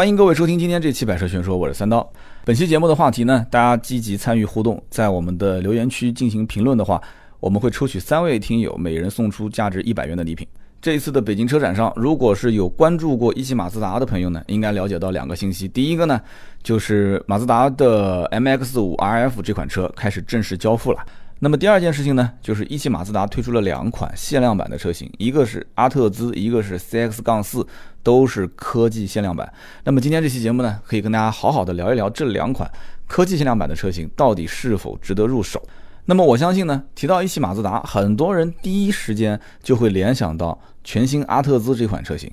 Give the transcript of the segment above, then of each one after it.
欢迎各位收听今天这期《百车全说》，我是三刀。本期节目的话题呢，大家积极参与互动，在我们的留言区进行评论的话，我们会抽取三位听友，每人送出价值一百元的礼品。这一次的北京车展上，如果是有关注过一汽马自达的朋友呢，应该了解到两个信息。第一个呢，就是马自达的 MX-5 RF 这款车开始正式交付了。那么第二件事情呢，就是一汽马自达推出了两款限量版的车型，一个是阿特兹，一个是 CX-4，都是科技限量版。那么今天这期节目呢，可以跟大家好好的聊一聊这两款科技限量版的车型到底是否值得入手。那么我相信呢，提到一汽马自达，很多人第一时间就会联想到全新阿特兹这款车型。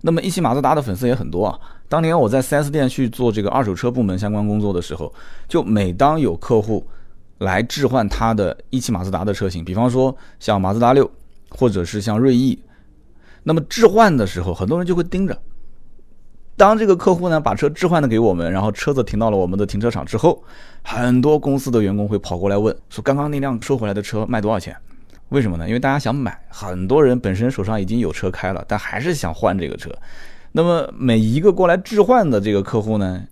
那么一汽马自达的粉丝也很多啊。当年我在 4S 店去做这个二手车部门相关工作的时候，就每当有客户来置换他的一汽马自达的车型，比方说像马自达六，或者是像锐意，那么置换的时候，很多人就会盯着。当这个客户呢把车置换的给我们，然后车子停到了我们的停车场之后，很多公司的员工会跑过来问说：“刚刚那辆收回来的车卖多少钱？”为什么呢？因为大家想买，很多人本身手上已经有车开了，但还是想换这个车。那么每一个过来置换的这个客户呢，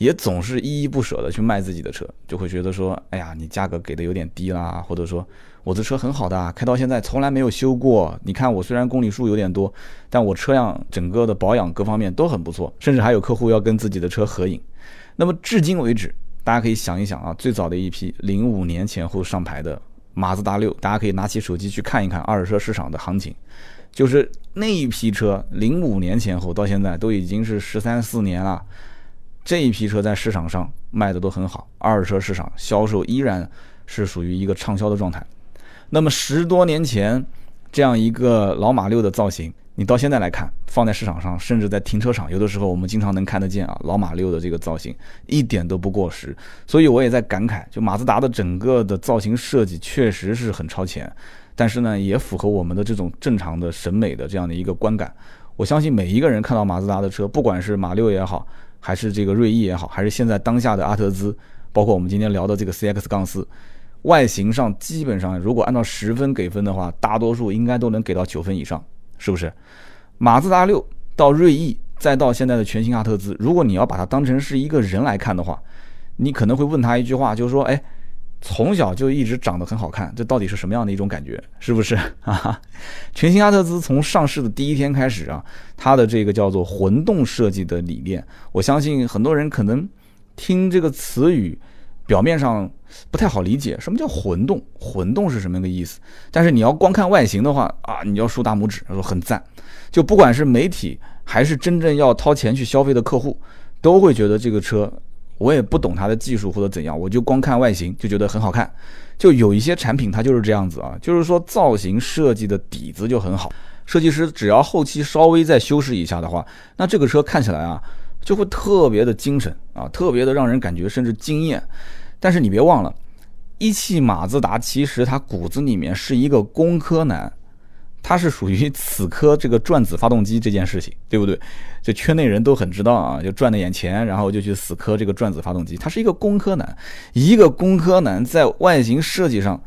也总是依依不舍的去卖自己的车，就会觉得说：“哎呀，你价格给的有点低啦，或者说。”我的车很好的，开到现在从来没有修过。你看我虽然公里数有点多，但我车辆整个的保养各方面都很不错，甚至还有客户要跟自己的车合影。那么至今为止，大家可以想一想啊，最早的一批零五年前后上牌的马自达六，大家可以拿起手机去看一看二手车市场的行情，就是那一批车零五年前后到现在都已经是十三四年了，这一批车在市场上卖的都很好，二手车市场销售依然是属于一个畅销的状态。那么十多年前，这样一个老马六的造型，你到现在来看，放在市场上，甚至在停车场，有的时候我们经常能看得见啊，老马六的这个造型一点都不过时。所以我也在感慨，就马自达的整个的造型设计确实是很超前，但是呢，也符合我们的这种正常的审美的这样的一个观感。我相信每一个人看到马自达的车，不管是马六也好，还是这个锐意也好，还是现在当下的阿特兹，包括我们今天聊的这个 CX 杠四。外形上基本上，如果按照十分给分的话，大多数应该都能给到九分以上，是不是？马自达六到锐意，再到现在的全新阿特兹，如果你要把它当成是一个人来看的话，你可能会问他一句话，就是说，哎，从小就一直长得很好看，这到底是什么样的一种感觉？是不是？啊，全新阿特兹从上市的第一天开始啊，它的这个叫做混动设计的理念，我相信很多人可能听这个词语。表面上不太好理解，什么叫混动？混动是什么个意思？但是你要光看外形的话啊，你要竖大拇指，说很赞。就不管是媒体还是真正要掏钱去消费的客户，都会觉得这个车，我也不懂它的技术或者怎样，我就光看外形就觉得很好看。就有一些产品它就是这样子啊，就是说造型设计的底子就很好，设计师只要后期稍微再修饰一下的话，那这个车看起来啊就会特别的精神啊，特别的让人感觉甚至惊艳。但是你别忘了，一汽马自达其实它骨子里面是一个工科男，它是属于此科这个转子发动机这件事情，对不对？这圈内人都很知道啊，就赚了眼钱，然后就去死磕这个转子发动机。他是一个工科男，一个工科男在外形设计上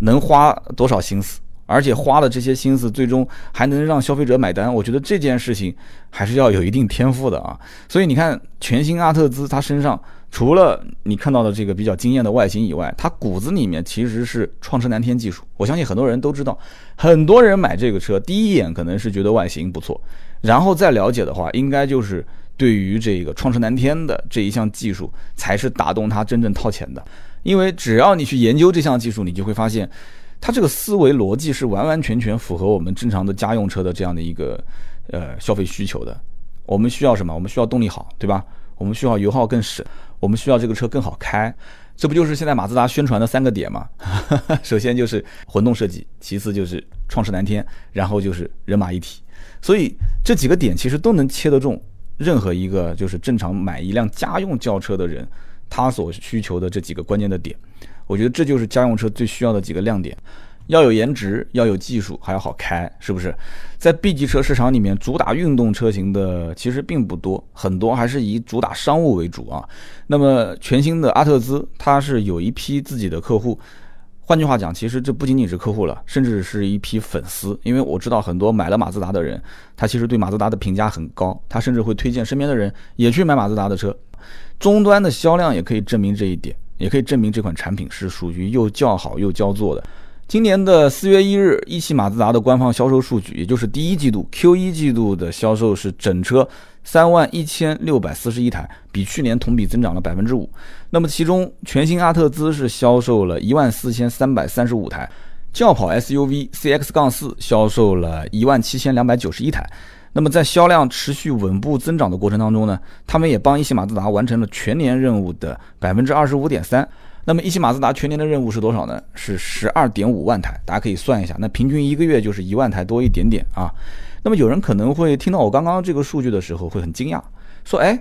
能花多少心思，而且花了这些心思，最终还能让消费者买单。我觉得这件事情还是要有一定天赋的啊。所以你看，全新阿特兹它身上。除了你看到的这个比较惊艳的外形以外，它骨子里面其实是创驰蓝天技术。我相信很多人都知道，很多人买这个车第一眼可能是觉得外形不错，然后再了解的话，应该就是对于这个创驰蓝天的这一项技术才是打动他真正掏钱的。因为只要你去研究这项技术，你就会发现，它这个思维逻辑是完完全全符合我们正常的家用车的这样的一个呃消费需求的。我们需要什么？我们需要动力好，对吧？我们需要油耗更省。我们需要这个车更好开，这不就是现在马自达宣传的三个点吗？首先就是混动设计，其次就是创世蓝天，然后就是人马一体。所以这几个点其实都能切得中任何一个就是正常买一辆家用轿车的人，他所需求的这几个关键的点。我觉得这就是家用车最需要的几个亮点。要有颜值，要有技术，还要好开，是不是？在 B 级车市场里面，主打运动车型的其实并不多，很多还是以主打商务为主啊。那么全新的阿特兹，它是有一批自己的客户换句话讲，其实这不仅仅是客户了，甚至是一批粉丝。因为我知道很多买了马自达的人，他其实对马自达的评价很高，他甚至会推荐身边的人也去买马自达的车。终端的销量也可以证明这一点，也可以证明这款产品是属于又叫好又叫座的。今年的四月一日，一汽马自达的官方销售数据，也就是第一季度 Q 一季度的销售是整车三万一千六百四十一台，比去年同比增长了百分之五。那么其中全新阿特兹是销售了一万四千三百三十五台，轿跑 SUV CX 杠四销售了一万七千两百九十一台。那么在销量持续稳步增长的过程当中呢，他们也帮一汽马自达完成了全年任务的百分之二十五点三。那么一汽马自达全年的任务是多少呢？是十二点五万台，大家可以算一下，那平均一个月就是一万台多一点点啊。那么有人可能会听到我刚刚这个数据的时候会很惊讶，说：“哎，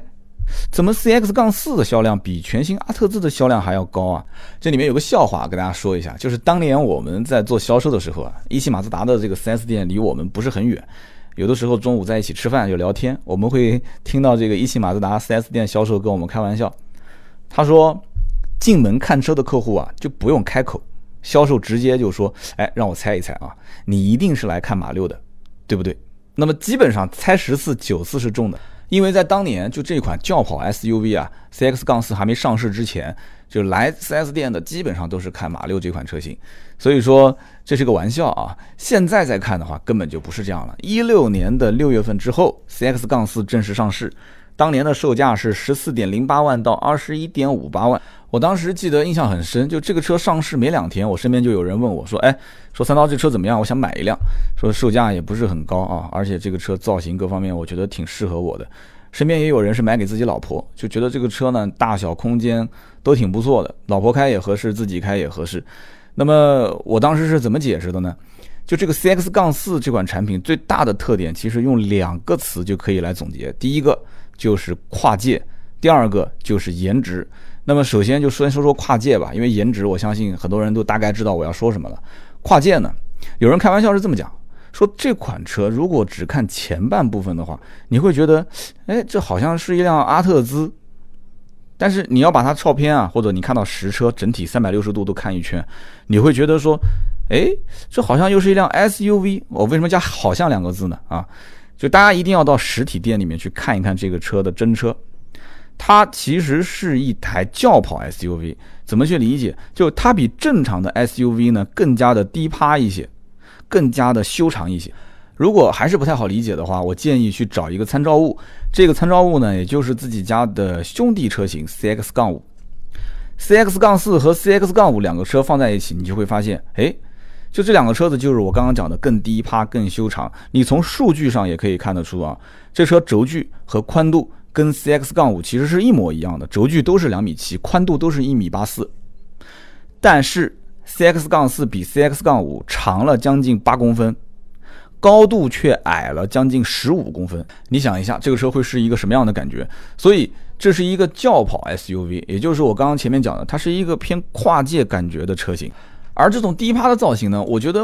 怎么 CX 杠四的销量比全新阿特兹的销量还要高啊？”这里面有个笑话跟大家说一下，就是当年我们在做销售的时候啊，一汽马自达的这个 4S 店离我们不是很远，有的时候中午在一起吃饭就聊天，我们会听到这个一汽马自达 4S 店销售跟我们开玩笑，他说。进门看车的客户啊，就不用开口，销售直接就说：“哎，让我猜一猜啊，你一定是来看马六的，对不对？”那么基本上猜十次九次是中的，因为在当年就这款轿跑 SUV 啊，CX 杠四还没上市之前，就来 4S 店的基本上都是看马六这款车型，所以说这是个玩笑啊。现在再看的话，根本就不是这样了。一六年的六月份之后，CX 杠四正式上市。当年的售价是十四点零八万到二十一点五八万，我当时记得印象很深，就这个车上市没两天，我身边就有人问我说：“哎，说三刀这车怎么样？我想买一辆。”说售价也不是很高啊，而且这个车造型各方面我觉得挺适合我的。身边也有人是买给自己老婆，就觉得这个车呢大小空间都挺不错的，老婆开也合适，自己开也合适。那么我当时是怎么解释的呢？就这个 CX 杠四这款产品最大的特点，其实用两个词就可以来总结。第一个。就是跨界，第二个就是颜值。那么首先就先说说跨界吧，因为颜值，我相信很多人都大概知道我要说什么了。跨界呢，有人开玩笑是这么讲，说这款车如果只看前半部分的话，你会觉得，哎，这好像是一辆阿特兹。但是你要把它照片啊，或者你看到实车整体三百六十度都看一圈，你会觉得说，哎，这好像又是一辆 SUV。我为什么加“好像”两个字呢？啊？就大家一定要到实体店里面去看一看这个车的真车，它其实是一台轿跑 SUV。怎么去理解？就它比正常的 SUV 呢更加的低趴一些，更加的修长一些。如果还是不太好理解的话，我建议去找一个参照物。这个参照物呢，也就是自己家的兄弟车型 CX 杠五、CX 杠四和 CX 杠五两个车放在一起，你就会发现，哎。就这两个车子，就是我刚刚讲的更低趴、更修长。你从数据上也可以看得出啊，这车轴距和宽度跟 CX 杠五其实是一模一样的，轴距都是两米七，宽度都是一米八四。但是 CX 杠四比 CX 杠五长了将近八公分，高度却矮了将近十五公分。你想一下，这个车会是一个什么样的感觉？所以这是一个轿跑 SUV，也就是我刚刚前面讲的，它是一个偏跨界感觉的车型。而这种低趴的造型呢，我觉得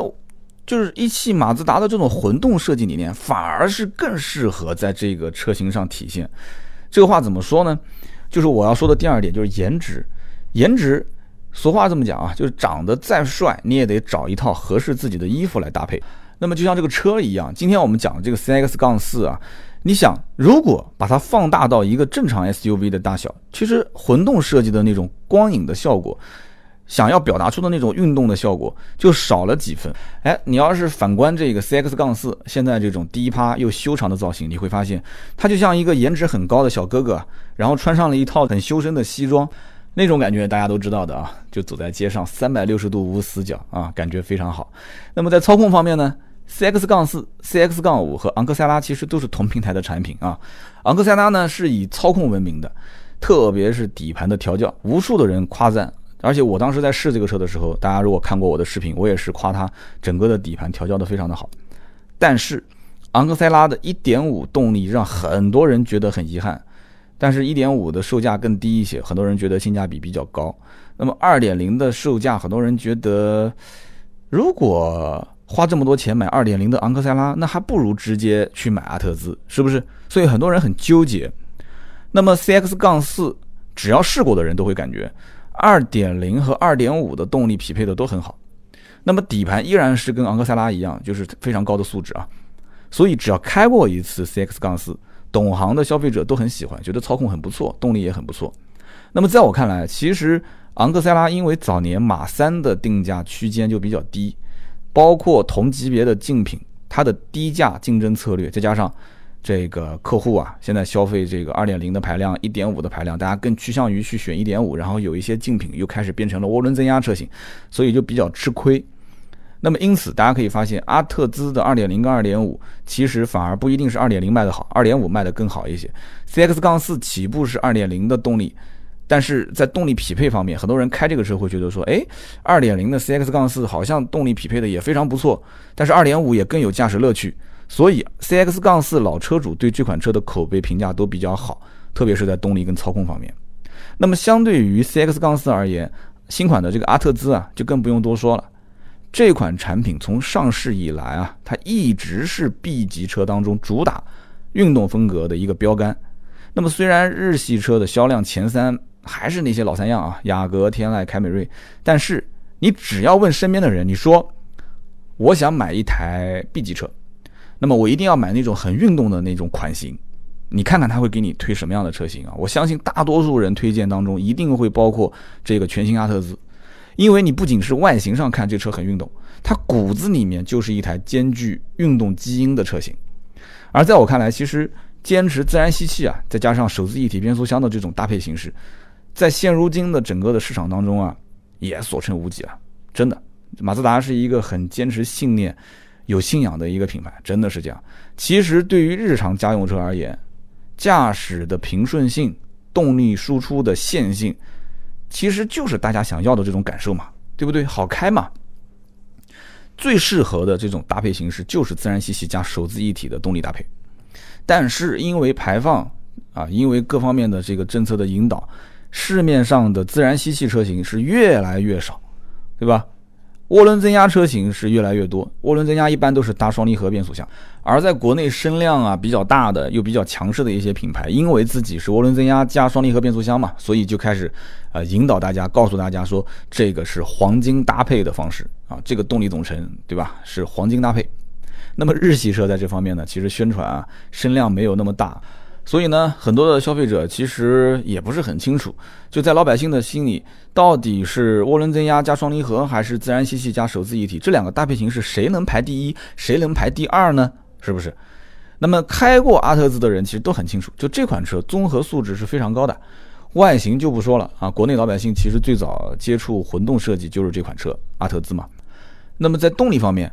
就是一汽马自达的这种混动设计理念，反而是更适合在这个车型上体现。这个话怎么说呢？就是我要说的第二点，就是颜值。颜值，俗话这么讲啊，就是长得再帅，你也得找一套合适自己的衣服来搭配。那么就像这个车一样，今天我们讲的这个 CX 杠四啊，你想，如果把它放大到一个正常 SUV 的大小，其实混动设计的那种光影的效果。想要表达出的那种运动的效果就少了几分。哎，你要是反观这个 CX 杠四，现在这种低趴又修长的造型，你会发现它就像一个颜值很高的小哥哥，然后穿上了一套很修身的西装，那种感觉大家都知道的啊，就走在街上三百六十度无死角啊，感觉非常好。那么在操控方面呢，CX 杠四、CX 杠五和昂克赛拉其实都是同平台的产品啊。昂克赛拉呢是以操控闻名的，特别是底盘的调教，无数的人夸赞。而且我当时在试这个车的时候，大家如果看过我的视频，我也是夸它整个的底盘调教的非常的好。但是昂克赛拉的1.5动力让很多人觉得很遗憾，但是1.5的售价更低一些，很多人觉得性价比比较高。那么2.0的售价，很多人觉得如果花这么多钱买2.0的昂克赛拉，那还不如直接去买阿特兹，是不是？所以很多人很纠结。那么 CX 杠四，只要试过的人都会感觉。2.0和2.5的动力匹配的都很好。那么底盘依然是跟昂克赛拉一样，就是非常高的素质啊。所以只要开过一次 CX-4，懂行的消费者都很喜欢，觉得操控很不错，动力也很不错。那么在我看来，其实昂克赛拉因为早年马三的定价区间就比较低，包括同级别的竞品，它的低价竞争策略，再加上这个客户啊，现在消费这个二点零的排量、一点五的排量，大家更趋向于去选一点五，然后有一些竞品又开始变成了涡轮增压车型，所以就比较吃亏。那么因此，大家可以发现，阿特兹的二点零跟二点五其实反而不一定是二点零卖的好，二点五卖的更好一些。CX 杠四起步是二点零的动力。但是在动力匹配方面，很多人开这个车会觉得说，哎，二点零的 CX 杠四好像动力匹配的也非常不错，但是二点五也更有驾驶乐趣，所以 CX 杠四老车主对这款车的口碑评价都比较好，特别是在动力跟操控方面。那么相对于 CX 杠四而言，新款的这个阿特兹啊，就更不用多说了。这款产品从上市以来啊，它一直是 B 级车当中主打运动风格的一个标杆。那么虽然日系车的销量前三。还是那些老三样啊，雅阁、天籁、凯美瑞。但是你只要问身边的人，你说我想买一台 B 级车，那么我一定要买那种很运动的那种款型。你看看他会给你推什么样的车型啊？我相信大多数人推荐当中一定会包括这个全新阿特兹，因为你不仅是外形上看这车很运动，它骨子里面就是一台兼具运动基因的车型。而在我看来，其实坚持自然吸气啊，再加上手自一体变速箱的这种搭配形式。在现如今的整个的市场当中啊，也所剩无几了。真的，马自达是一个很坚持信念、有信仰的一个品牌，真的是这样。其实对于日常家用车而言，驾驶的平顺性、动力输出的线性，其实就是大家想要的这种感受嘛，对不对？好开嘛。最适合的这种搭配形式就是自然吸气加手自一体的动力搭配。但是因为排放啊，因为各方面的这个政策的引导。市面上的自然吸气车型是越来越少，对吧？涡轮增压车型是越来越多。涡轮增压一般都是搭双离合变速箱，而在国内声量啊比较大的又比较强势的一些品牌，因为自己是涡轮增压加双离合变速箱嘛，所以就开始呃引导大家，告诉大家说这个是黄金搭配的方式啊，这个动力总成对吧？是黄金搭配。那么日系车在这方面呢，其实宣传啊声量没有那么大。所以呢，很多的消费者其实也不是很清楚，就在老百姓的心里，到底是涡轮增压加双离合，还是自然吸气加手自一体，这两个搭配形式谁能排第一，谁能排第二呢？是不是？那么开过阿特兹的人其实都很清楚，就这款车综合素质是非常高的，外形就不说了啊，国内老百姓其实最早接触混动设计就是这款车阿特兹嘛。那么在动力方面，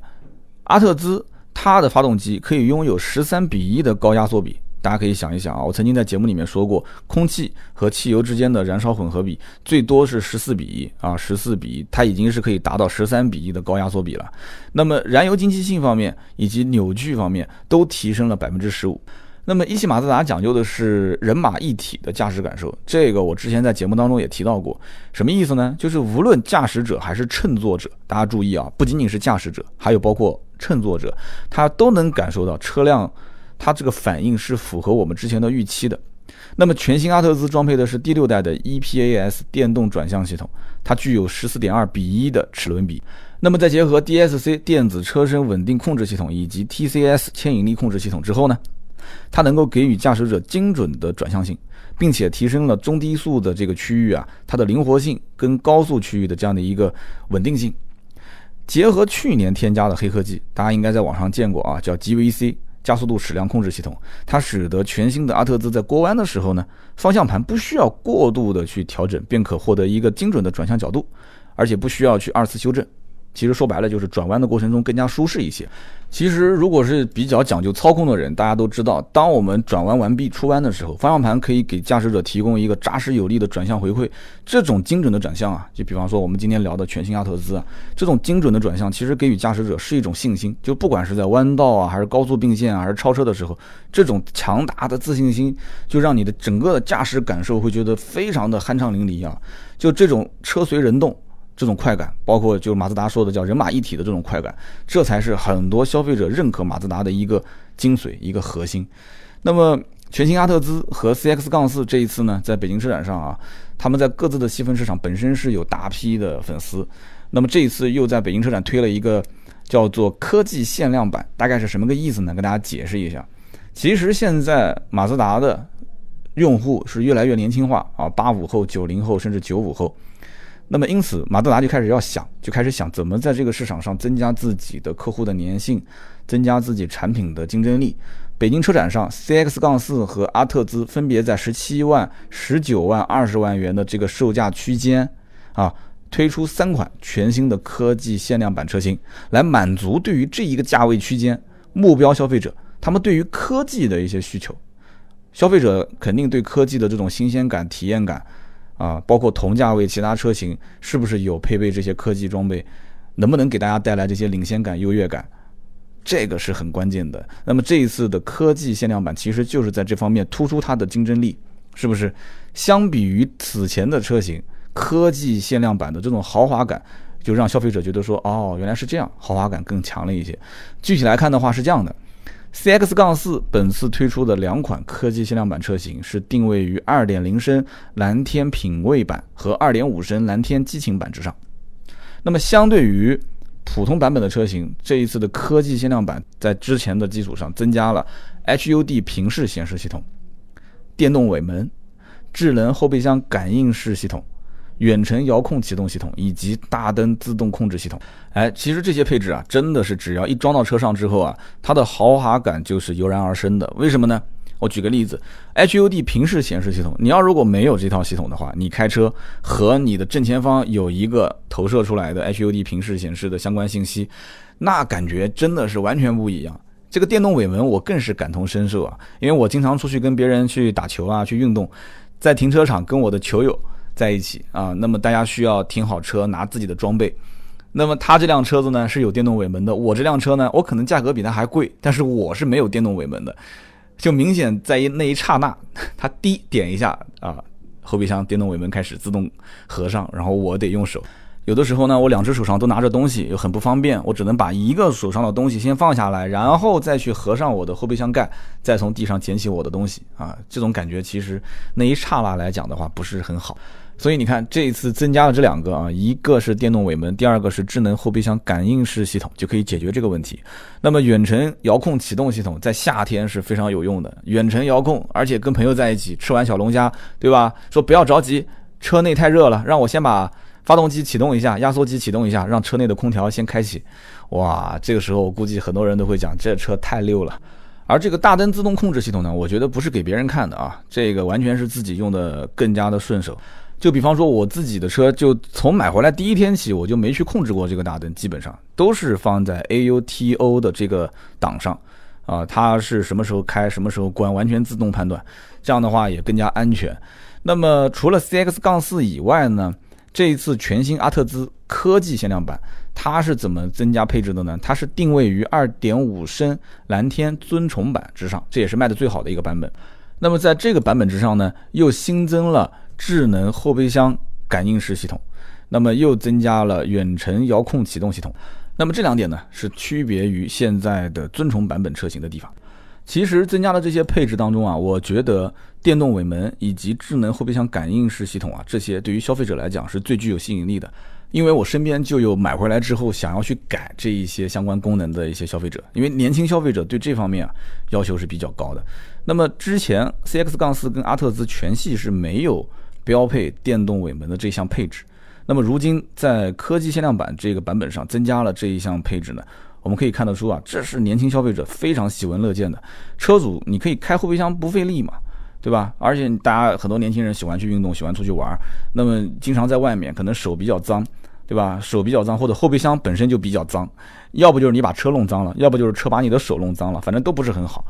阿特兹它的发动机可以拥有十三比一的高压缩比。大家可以想一想啊，我曾经在节目里面说过，空气和汽油之间的燃烧混合比最多是十四比一啊，十四比一，它已经是可以达到十三比一的高压缩比了。那么燃油经济性方面以及扭矩方面都提升了百分之十五。那么一汽马自达讲究的是人马一体的驾驶感受，这个我之前在节目当中也提到过。什么意思呢？就是无论驾驶者还是乘坐者，大家注意啊，不仅仅是驾驶者，还有包括乘坐者，他都能感受到车辆。它这个反应是符合我们之前的预期的。那么全新阿特兹装配的是第六代的 EPAS 电动转向系统，它具有十四点二比一的齿轮比。那么再结合 DSC 电子车身稳定控制系统以及 TCS 牵引力控制系统之后呢，它能够给予驾驶者精准的转向性，并且提升了中低速的这个区域啊，它的灵活性跟高速区域的这样的一个稳定性。结合去年添加的黑科技，大家应该在网上见过啊，叫 GVC。加速度矢量控制系统，它使得全新的阿特兹在过弯的时候呢，方向盘不需要过度的去调整，便可获得一个精准的转向角度，而且不需要去二次修正。其实说白了就是转弯的过程中更加舒适一些。其实如果是比较讲究操控的人，大家都知道，当我们转弯完毕出弯的时候，方向盘可以给驾驶者提供一个扎实有力的转向回馈。这种精准的转向啊，就比方说我们今天聊的全新阿特兹啊，这种精准的转向其实给予驾驶者是一种信心。就不管是在弯道啊，还是高速并线啊，还是超车的时候，这种强大的自信心就让你的整个的驾驶感受会觉得非常的酣畅淋漓啊。就这种车随人动。这种快感，包括就是马自达说的叫人马一体的这种快感，这才是很多消费者认可马自达的一个精髓、一个核心。那么全新阿特兹和 CX 杠四这一次呢，在北京车展上啊，他们在各自的细分市场本身是有大批的粉丝。那么这一次又在北京车展推了一个叫做科技限量版，大概是什么个意思呢？跟大家解释一下。其实现在马自达的用户是越来越年轻化啊，八五后、九零后甚至九五后。那么因此，马自达就开始要想，就开始想怎么在这个市场上增加自己的客户的粘性，增加自己产品的竞争力。北京车展上，CX 杠四和阿特兹分别在十七万、十九万、二十万元的这个售价区间啊，推出三款全新的科技限量版车型，来满足对于这一个价位区间目标消费者他们对于科技的一些需求。消费者肯定对科技的这种新鲜感、体验感。啊，包括同价位其他车型是不是有配备这些科技装备，能不能给大家带来这些领先感、优越感，这个是很关键的。那么这一次的科技限量版其实就是在这方面突出它的竞争力，是不是？相比于此前的车型，科技限量版的这种豪华感，就让消费者觉得说，哦，原来是这样，豪华感更强了一些。具体来看的话是这样的。CX 杠四本次推出的两款科技限量版车型是定位于2.0升蓝天品味版和2.5升蓝天激情版之上。那么相对于普通版本的车型，这一次的科技限量版在之前的基础上增加了 HUD 平视显示系统、电动尾门、智能后备箱感应式系统。远程遥控启动系统以及大灯自动控制系统，哎，其实这些配置啊，真的是只要一装到车上之后啊，它的豪华感就是油然而生的。为什么呢？我举个例子，HUD 平视显示系统，你要如果没有这套系统的话，你开车和你的正前方有一个投射出来的 HUD 平视显示的相关信息，那感觉真的是完全不一样。这个电动尾门我更是感同身受啊，因为我经常出去跟别人去打球啊，去运动，在停车场跟我的球友。在一起啊，那么大家需要停好车，拿自己的装备。那么他这辆车子呢是有电动尾门的，我这辆车呢，我可能价格比他还贵，但是我是没有电动尾门的，就明显在一那一刹那，他滴点一下啊，后备箱电动尾门开始自动合上，然后我得用手。有的时候呢，我两只手上都拿着东西，又很不方便，我只能把一个手上的东西先放下来，然后再去合上我的后备箱盖，再从地上捡起我的东西啊，这种感觉其实那一刹那来讲的话不是很好。所以你看，这一次增加了这两个啊，一个是电动尾门，第二个是智能后备箱感应式系统，就可以解决这个问题。那么远程遥控启动系统在夏天是非常有用的，远程遥控，而且跟朋友在一起吃完小龙虾，对吧？说不要着急，车内太热了，让我先把发动机启动一下，压缩机启动一下，让车内的空调先开启。哇，这个时候我估计很多人都会讲，这车太溜了。而这个大灯自动控制系统呢，我觉得不是给别人看的啊，这个完全是自己用的更加的顺手。就比方说我自己的车，就从买回来第一天起，我就没去控制过这个大灯，基本上都是放在 AUTO 的这个档上，啊，它是什么时候开，什么时候关，完全自动判断，这样的话也更加安全。那么除了 CX 杠四以外呢，这一次全新阿特兹科技限量版，它是怎么增加配置的呢？它是定位于2.5升蓝天尊崇版之上，这也是卖的最好的一个版本。那么在这个版本之上呢，又新增了。智能后备箱感应式系统，那么又增加了远程遥控启动系统，那么这两点呢是区别于现在的尊崇版本车型的地方。其实增加了这些配置当中啊，我觉得电动尾门以及智能后备箱感应式系统啊，这些对于消费者来讲是最具有吸引力的。因为我身边就有买回来之后想要去改这一些相关功能的一些消费者，因为年轻消费者对这方面啊要求是比较高的。那么之前 CX 杠四跟阿特兹全系是没有。标配电动尾门的这项配置，那么如今在科技限量版这个版本上增加了这一项配置呢？我们可以看得出啊，这是年轻消费者非常喜闻乐见的。车主你可以开后备箱不费力嘛，对吧？而且大家很多年轻人喜欢去运动，喜欢出去玩，那么经常在外面可能手比较脏，对吧？手比较脏或者后备箱本身就比较脏，要不就是你把车弄脏了，要不就是车把你的手弄脏了，反正都不是很好。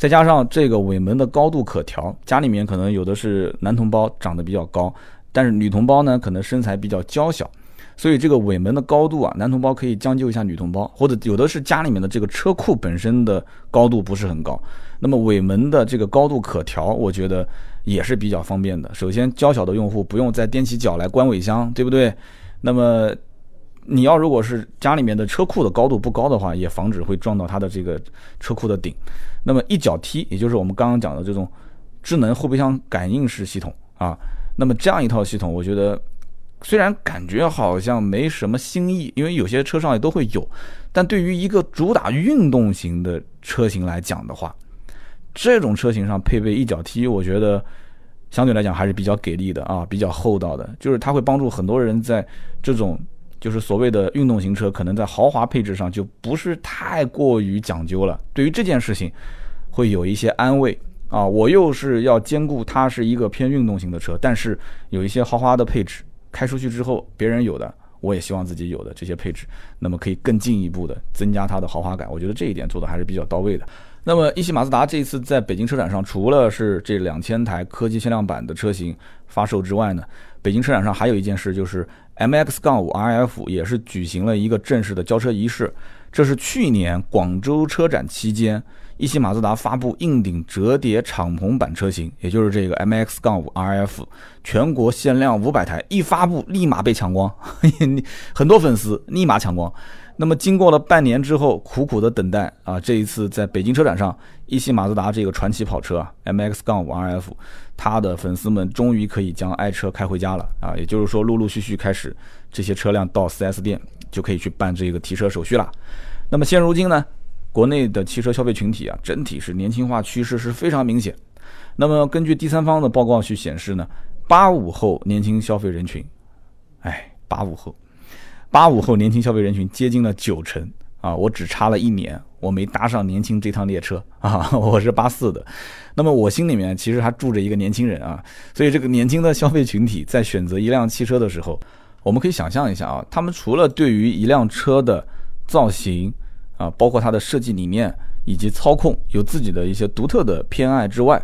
再加上这个尾门的高度可调，家里面可能有的是男同胞长得比较高，但是女同胞呢可能身材比较娇小，所以这个尾门的高度啊，男同胞可以将就一下女同胞，或者有的是家里面的这个车库本身的高度不是很高，那么尾门的这个高度可调，我觉得也是比较方便的。首先，娇小的用户不用再踮起脚来关尾箱，对不对？那么你要如果是家里面的车库的高度不高的话，也防止会撞到它的这个车库的顶。那么一脚踢，也就是我们刚刚讲的这种智能后备箱感应式系统啊，那么这样一套系统，我觉得虽然感觉好像没什么新意，因为有些车上也都会有，但对于一个主打运动型的车型来讲的话，这种车型上配备一脚踢，我觉得相对来讲还是比较给力的啊，比较厚道的，就是它会帮助很多人在这种。就是所谓的运动型车，可能在豪华配置上就不是太过于讲究了。对于这件事情，会有一些安慰啊。我又是要兼顾它是一个偏运动型的车，但是有一些豪华的配置，开出去之后别人有的，我也希望自己有的这些配置，那么可以更进一步的增加它的豪华感。我觉得这一点做的还是比较到位的。那么一汽马自达这一次在北京车展上，除了是这两千台科技限量版的车型发售之外呢，北京车展上还有一件事就是。MX 杠 5RF 也是举行了一个正式的交车仪式，这是去年广州车展期间，一汽马自达发布硬顶折叠敞篷版车型，也就是这个 MX 杠 5RF 全国限量五百台，一发布立马被抢光，很多粉丝立马抢光。那么经过了半年之后，苦苦的等待啊，这一次在北京车展上，一汽马自达这个传奇跑车啊，MX-5 RF，它的粉丝们终于可以将爱车开回家了啊，也就是说，陆陆续续开始这些车辆到 4S 店就可以去办这个提车手续了。那么现如今呢，国内的汽车消费群体啊，整体是年轻化趋势是非常明显。那么根据第三方的报告去显示呢，八五后年轻消费人群，哎，八五后。八五后年轻消费人群接近了九成啊！我只差了一年，我没搭上年轻这趟列车啊！我是八四的，那么我心里面其实还住着一个年轻人啊！所以这个年轻的消费群体在选择一辆汽车的时候，我们可以想象一下啊，他们除了对于一辆车的造型啊，包括它的设计理念以及操控有自己的一些独特的偏爱之外，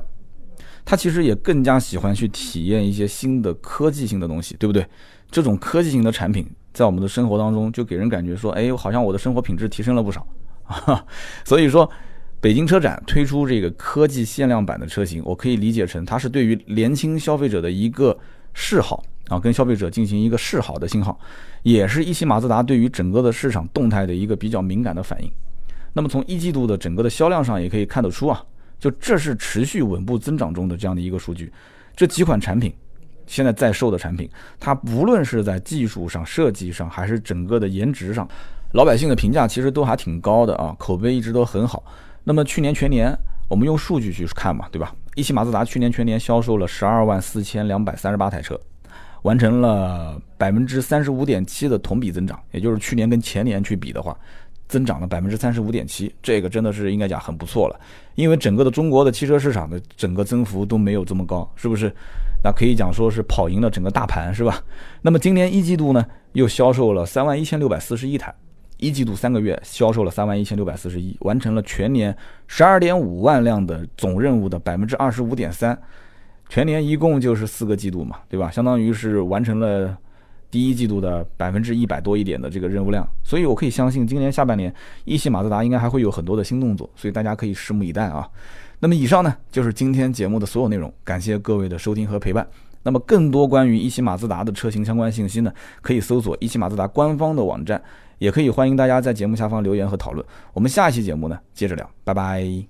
他其实也更加喜欢去体验一些新的科技性的东西，对不对？这种科技型的产品。在我们的生活当中，就给人感觉说，哎，好像我的生活品质提升了不少啊。所以说，北京车展推出这个科技限量版的车型，我可以理解成它是对于年轻消费者的一个示好啊，跟消费者进行一个示好的信号，也是一汽马自达对于整个的市场动态的一个比较敏感的反应。那么从一季度的整个的销量上也可以看得出啊，就这是持续稳步增长中的这样的一个数据，这几款产品。现在在售的产品，它不论是在技术上、设计上，还是整个的颜值上，老百姓的评价其实都还挺高的啊，口碑一直都很好。那么去年全年，我们用数据去看嘛，对吧？一汽马自达去年全年销售了十二万四千两百三十八台车，完成了百分之三十五点七的同比增长，也就是去年跟前年去比的话，增长了百分之三十五点七，这个真的是应该讲很不错了。因为整个的中国的汽车市场的整个增幅都没有这么高，是不是？那可以讲说是跑赢了整个大盘，是吧？那么今年一季度呢，又销售了三万一千六百四十一台，一季度三个月销售了三万一千六百四十一，完成了全年十二点五万辆的总任务的百分之二十五点三，全年一共就是四个季度嘛，对吧？相当于是完成了第一季度的百分之一百多一点的这个任务量，所以我可以相信今年下半年一汽马自达应该还会有很多的新动作，所以大家可以拭目以待啊。那么以上呢就是今天节目的所有内容，感谢各位的收听和陪伴。那么更多关于一汽马自达的车型相关信息呢，可以搜索一汽马自达官方的网站，也可以欢迎大家在节目下方留言和讨论。我们下一期节目呢接着聊，拜拜。